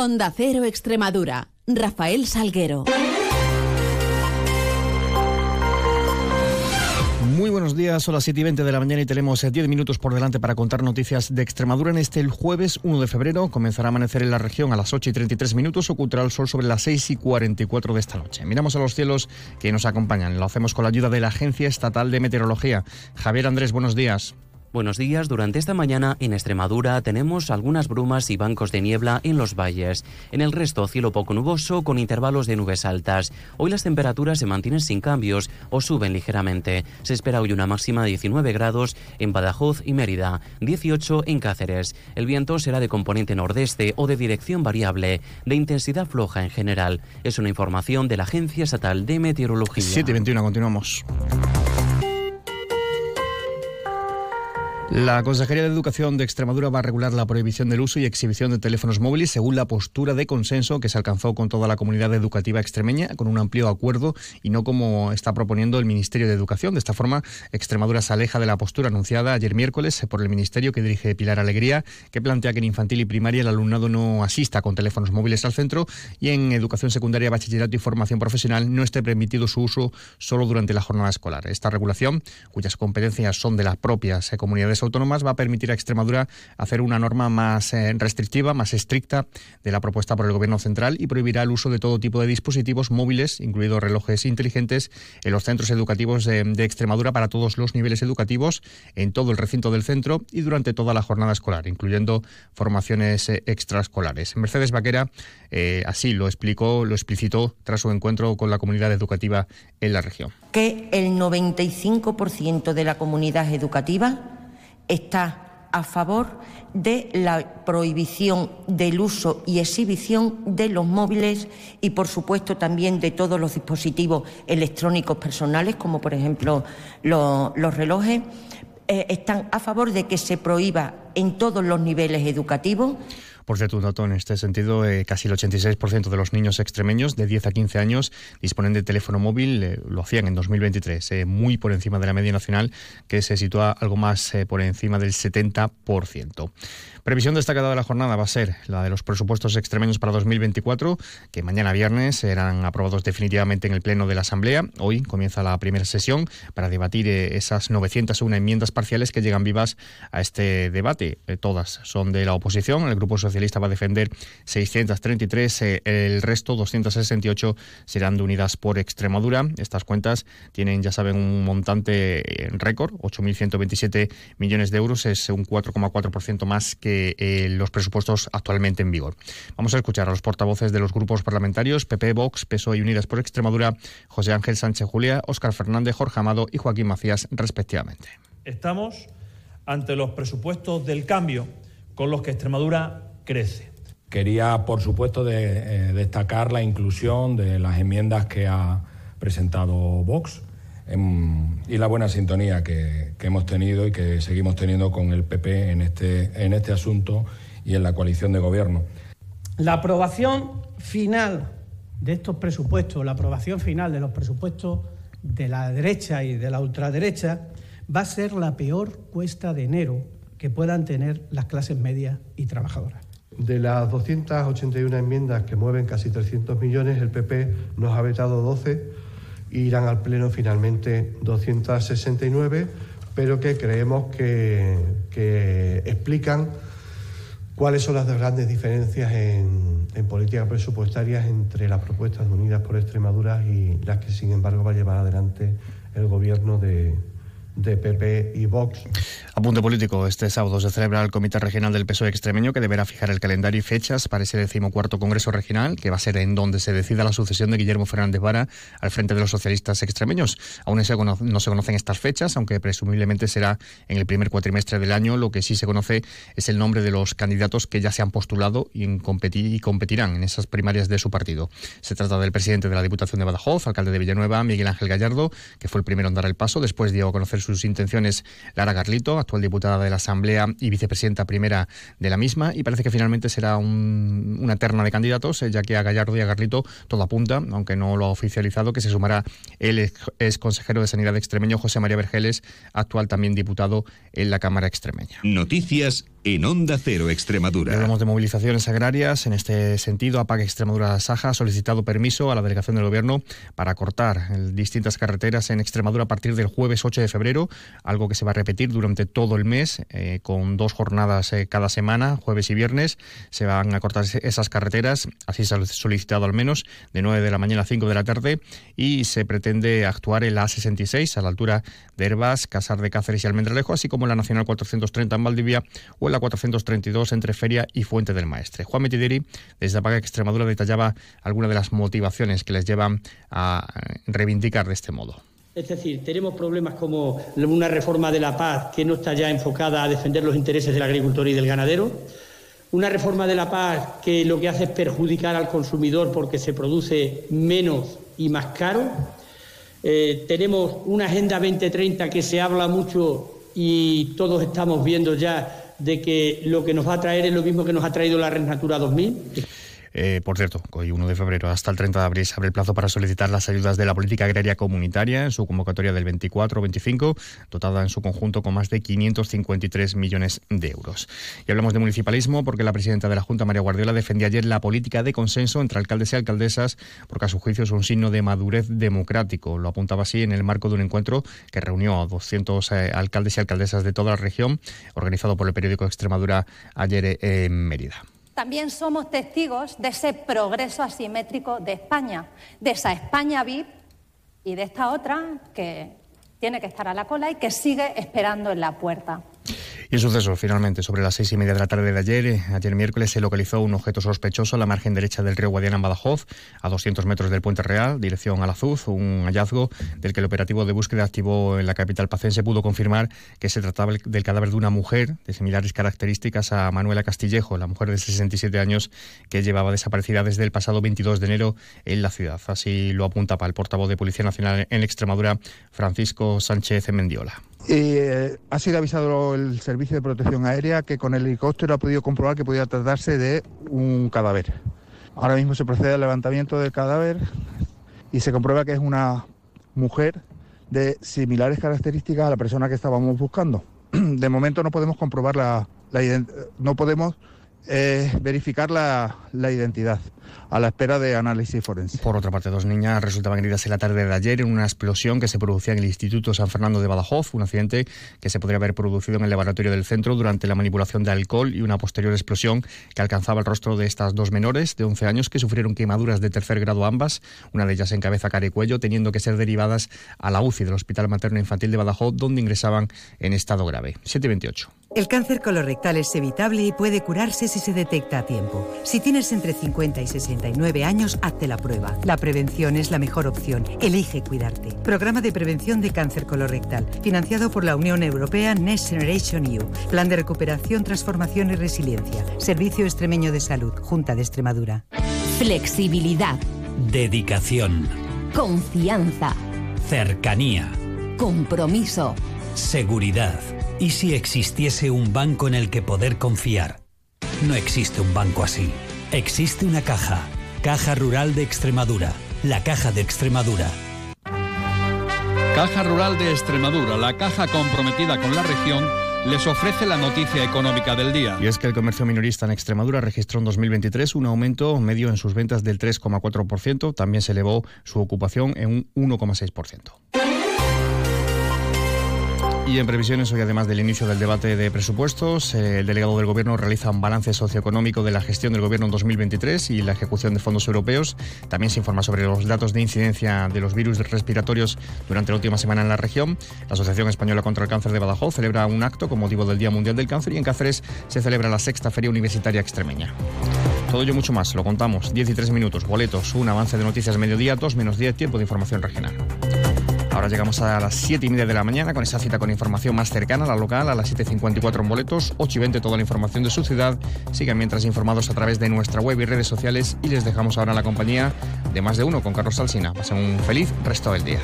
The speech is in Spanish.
Onda Cero Extremadura. Rafael Salguero. Muy buenos días, son las 7 y 20 de la mañana y tenemos 10 minutos por delante para contar noticias de Extremadura. En este el jueves 1 de febrero comenzará a amanecer en la región a las 8 y 33 minutos, ocultará el sol sobre las 6 y 44 de esta noche. Miramos a los cielos que nos acompañan. Lo hacemos con la ayuda de la Agencia Estatal de Meteorología. Javier Andrés, buenos días. Buenos días. Durante esta mañana en Extremadura tenemos algunas brumas y bancos de niebla en los valles. En el resto, cielo poco nuboso con intervalos de nubes altas. Hoy las temperaturas se mantienen sin cambios o suben ligeramente. Se espera hoy una máxima de 19 grados en Badajoz y Mérida, 18 en Cáceres. El viento será de componente nordeste o de dirección variable, de intensidad floja en general. Es una información de la Agencia Estatal de Meteorología. 7 y 21, continuamos. La Consejería de Educación de Extremadura va a regular la prohibición del uso y exhibición de teléfonos móviles según la postura de consenso que se alcanzó con toda la comunidad educativa extremeña, con un amplio acuerdo y no como está proponiendo el Ministerio de Educación. De esta forma, Extremadura se aleja de la postura anunciada ayer miércoles por el Ministerio que dirige Pilar Alegría, que plantea que en infantil y primaria el alumnado no asista con teléfonos móviles al centro y en educación secundaria, bachillerato y formación profesional no esté permitido su uso solo durante la jornada escolar. Esta regulación, cuyas competencias son de las propias comunidades autónomas va a permitir a Extremadura hacer una norma más eh, restrictiva, más estricta de la propuesta por el Gobierno central y prohibirá el uso de todo tipo de dispositivos móviles, incluidos relojes inteligentes, en los centros educativos de, Extremadura para todos los niveles educativos, en todo el recinto del centro y durante toda la jornada escolar, incluyendo formaciones eh, extraescolares. Mercedes Vaquera eh, así lo explicó, lo explicitó tras su encuentro con la comunidad educativa en la región. Que el 95% de la comunidad educativa está a favor de la prohibición del uso y exhibición de los móviles y, por supuesto, también de todos los dispositivos electrónicos personales, como por ejemplo los, relojes. Eh, están a favor de que se prohíba en todos los niveles educativos. Por cierto, un dato en este sentido, eh, casi el 86% de los niños extremeños de 10 a 15 años disponen de teléfono móvil, eh, lo hacían en 2023, eh, muy por encima de la media nacional, que se sitúa algo más por encima del 70%. Previsión destacada de la jornada va a ser la de los presupuestos extremeños para 2024, que mañana viernes serán aprobados definitivamente en el Pleno de la Asamblea. Hoy comienza la primera sesión para debatir esas 901 enmiendas parciales que llegan vivas a este debate. Todas son de la oposición. El Grupo Socialista Socialista va a defender 633, eh, el resto 268 serán de Unidas por Extremadura. Estas cuentas tienen, ya saben, un montante en récord, 8.127 millones de euros, es un 4,4% más que eh, los presupuestos actualmente en vigor. Vamos a escuchar a los portavoces de los grupos parlamentarios PP, Vox, PSOE y Unidas por Extremadura, José Ángel Sánchez Julia, Óscar Fernández, Jorge Amado y Joaquín Macías, respectivamente. Estamos ante los presupuestos del cambio con los que Extremadura crece. Quería, por supuesto, de, eh, destacar la inclusión de las enmiendas que ha presentado Vox y la buena sintonía que, hemos tenido y que seguimos teniendo con el PP en este, en este asunto y en la coalición de gobierno. La aprobación final de estos presupuestos, la aprobación final de los presupuestos de la derecha y de la ultraderecha, va a ser la peor cuesta de enero que puedan tener las clases medias y trabajadoras. De las 281 enmiendas que mueven casi 300 millones, el PP nos ha vetado 12 e irán al Pleno finalmente 269, pero que creemos que, explican cuáles son las grandes diferencias en, en políticas presupuestarias entre las propuestas unidas por Extremadura y las que, sin embargo, va a llevar adelante el Gobierno de, de PP y Vox. Apunte político. Este sábado se celebra el Comité Regional del PSOE extremeño que deberá fijar el calendario y fechas para ese decimocuarto Congreso Regional, que va a ser en donde se decida la sucesión de Guillermo Fernández Vara al frente de los socialistas extremeños. Aún no se conocen estas fechas, aunque presumiblemente será en el primer cuatrimestre del año. Lo que sí se conoce es el nombre de los candidatos que ya se han postulado y, competirán en esas primarias de su partido. Se trata del presidente de la Diputación de Badajoz, alcalde de Villanueva, Miguel Ángel Gallardo, que fue el primero en dar el paso. Después dio a conocer sus intenciones Lara Garlito, actual diputada de la Asamblea y vicepresidenta primera de la misma, y parece que finalmente será una terna de candidatos, eh, ya que a Gallardo y a Garlito todo apunta, aunque no lo ha oficializado, que se sumará el ex consejero de Sanidad extremeño José María Vergeles, actual también diputado en la Cámara extremeña. Noticias en Onda Cero Extremadura. Hablamos de movilizaciones agrarias. En este sentido, APAC Extremadura Saja ha solicitado permiso a la delegación del Gobierno para cortar distintas carreteras en Extremadura a partir del jueves 8 de febrero, algo que se va a repetir durante todo el mes, eh, con dos jornadas eh, cada semana, jueves y viernes. Se van a cortar esas carreteras, así se ha solicitado al menos, de 9 de la mañana a 5 de la tarde, y se pretende actuar en la A66 a la altura de Herbas, Casar de Cáceres y Almendralejo, así como en la Nacional 430 en Valdivia o la 432 entre Feria y Fuente del Maestre. Juan Metideri, desde Apaga Extremadura, detallaba algunas de las motivaciones que les llevan a reivindicar de este modo. Es decir, tenemos problemas como una reforma de la paz que no está ya enfocada a defender los intereses del agricultor y del ganadero, una reforma de la paz que lo que hace es perjudicar al consumidor porque se produce menos y más caro. Eh, tenemos una Agenda 2030 que se habla mucho y todos estamos viendo ya de que lo que nos va a traer es lo mismo que nos ha traído la Red Natura 2000. Eh, por cierto, hoy 1 de febrero hasta el 30 de abril se abre el plazo para solicitar las ayudas de la política agraria comunitaria en su convocatoria del 24-25, dotada en su conjunto con más de 553 millones de euros. Y hablamos de municipalismo porque la presidenta de la Junta, María Guardiola, defendía ayer la política de consenso entre alcaldes y alcaldesas porque a su juicio es un signo de madurez democrático. Lo apuntaba así en el marco de un encuentro que reunió a 200 eh, alcaldes y alcaldesas de toda la región, organizado por el periódico Extremadura ayer eh, en Mérida. También somos testigos de ese progreso asimétrico de España, de esa España VIP y de esta otra que tiene que estar a la cola y que sigue esperando en la puerta. Y el suceso, finalmente, sobre las seis y media de la tarde de ayer, eh, ayer miércoles, se localizó un objeto sospechoso a la margen derecha del río Guadiana en Badajoz, a 200 metros del Puente Real, dirección a la Azuz, un hallazgo del que el operativo de búsqueda activó en la capital pacense pudo confirmar que se trataba del cadáver de una mujer de similares características a Manuela Castillejo, la mujer de 67 años que llevaba desaparecida desde el pasado 22 de enero en la ciudad. Así lo apunta para el portavoz de Policía Nacional en Extremadura, Francisco Sánchez Mendiola. Eh, ha sido avisado el Servicio de Protección Aérea que con el helicóptero ha podido comprobar que podía tratarse de un cadáver. Ahora mismo se procede al levantamiento del cadáver y se comprueba que es una mujer de similares características a la persona que estábamos buscando. De momento no podemos comprobar la, la no podemos verificar la, la identidad a la espera de análisis forense. Por otra parte, dos niñas resultaban heridas en la tarde de ayer en una explosión que se producía en el Instituto San Fernando de Badajoz, un accidente que se podría haber producido en el laboratorio del centro durante la manipulación de alcohol y una posterior explosión que alcanzaba el rostro de estas dos menores de 11 años que sufrieron quemaduras de tercer grado ambas, una de ellas en cabeza, cara y cuello, teniendo que ser derivadas a la UCI del Hospital Materno Infantil de Badajoz, donde ingresaban en estado grave. 728. El cáncer colorectal es evitable y puede curarse si se detecta a tiempo. Si tienes entre 50 y 69 años, hazte la prueba. La prevención es la mejor opción. Elige cuidarte. Programa de prevención de cáncer colorectal, financiado por la Unión Europea Next Generation EU. Plan de recuperación, transformación y resiliencia. Servicio Extremeño de Salud, Junta de Extremadura. Flexibilidad. Dedicación. Confianza. Cercanía. Compromiso. Seguridad. ¿Y si existiese un banco en el que poder confiar? No existe un banco así. Existe una caja. Caja Rural de Extremadura. La Caja de Extremadura. Caja Rural de Extremadura, la caja comprometida con la región, les ofrece la noticia económica del día. Y es que el comercio minorista en Extremadura registró en 2023 un aumento medio en sus ventas del 3,4%. También se elevó su ocupación en un 1,6%. Y en previsiones, hoy además del inicio del debate de presupuestos, eh, el delegado del Gobierno realiza un balance socioeconómico de la gestión del Gobierno en 2023 y la ejecución de fondos europeos. También se informa sobre los datos de incidencia de los virus respiratorios durante la última semana en la región. La Asociación Española contra el Cáncer de Badajoz celebra un acto con motivo del Día Mundial del Cáncer y en Cáceres se celebra la sexta Feria Universitaria Extremeña. Todo ello mucho más, lo contamos. 10 y 3 minutos, boletos, un avance de noticias mediodía, 2 menos 10, tiempo de información regional. Ahora llegamos a las 7 y media de la mañana con esa cita con información más cercana, a la local, a las 7.54 en boletos, 8 y 20 toda la información de su ciudad. Sigan mientras informados a través de nuestra web y redes sociales y les dejamos ahora la compañía de más de uno con Carlos Salsina. Pasen un feliz resto del día.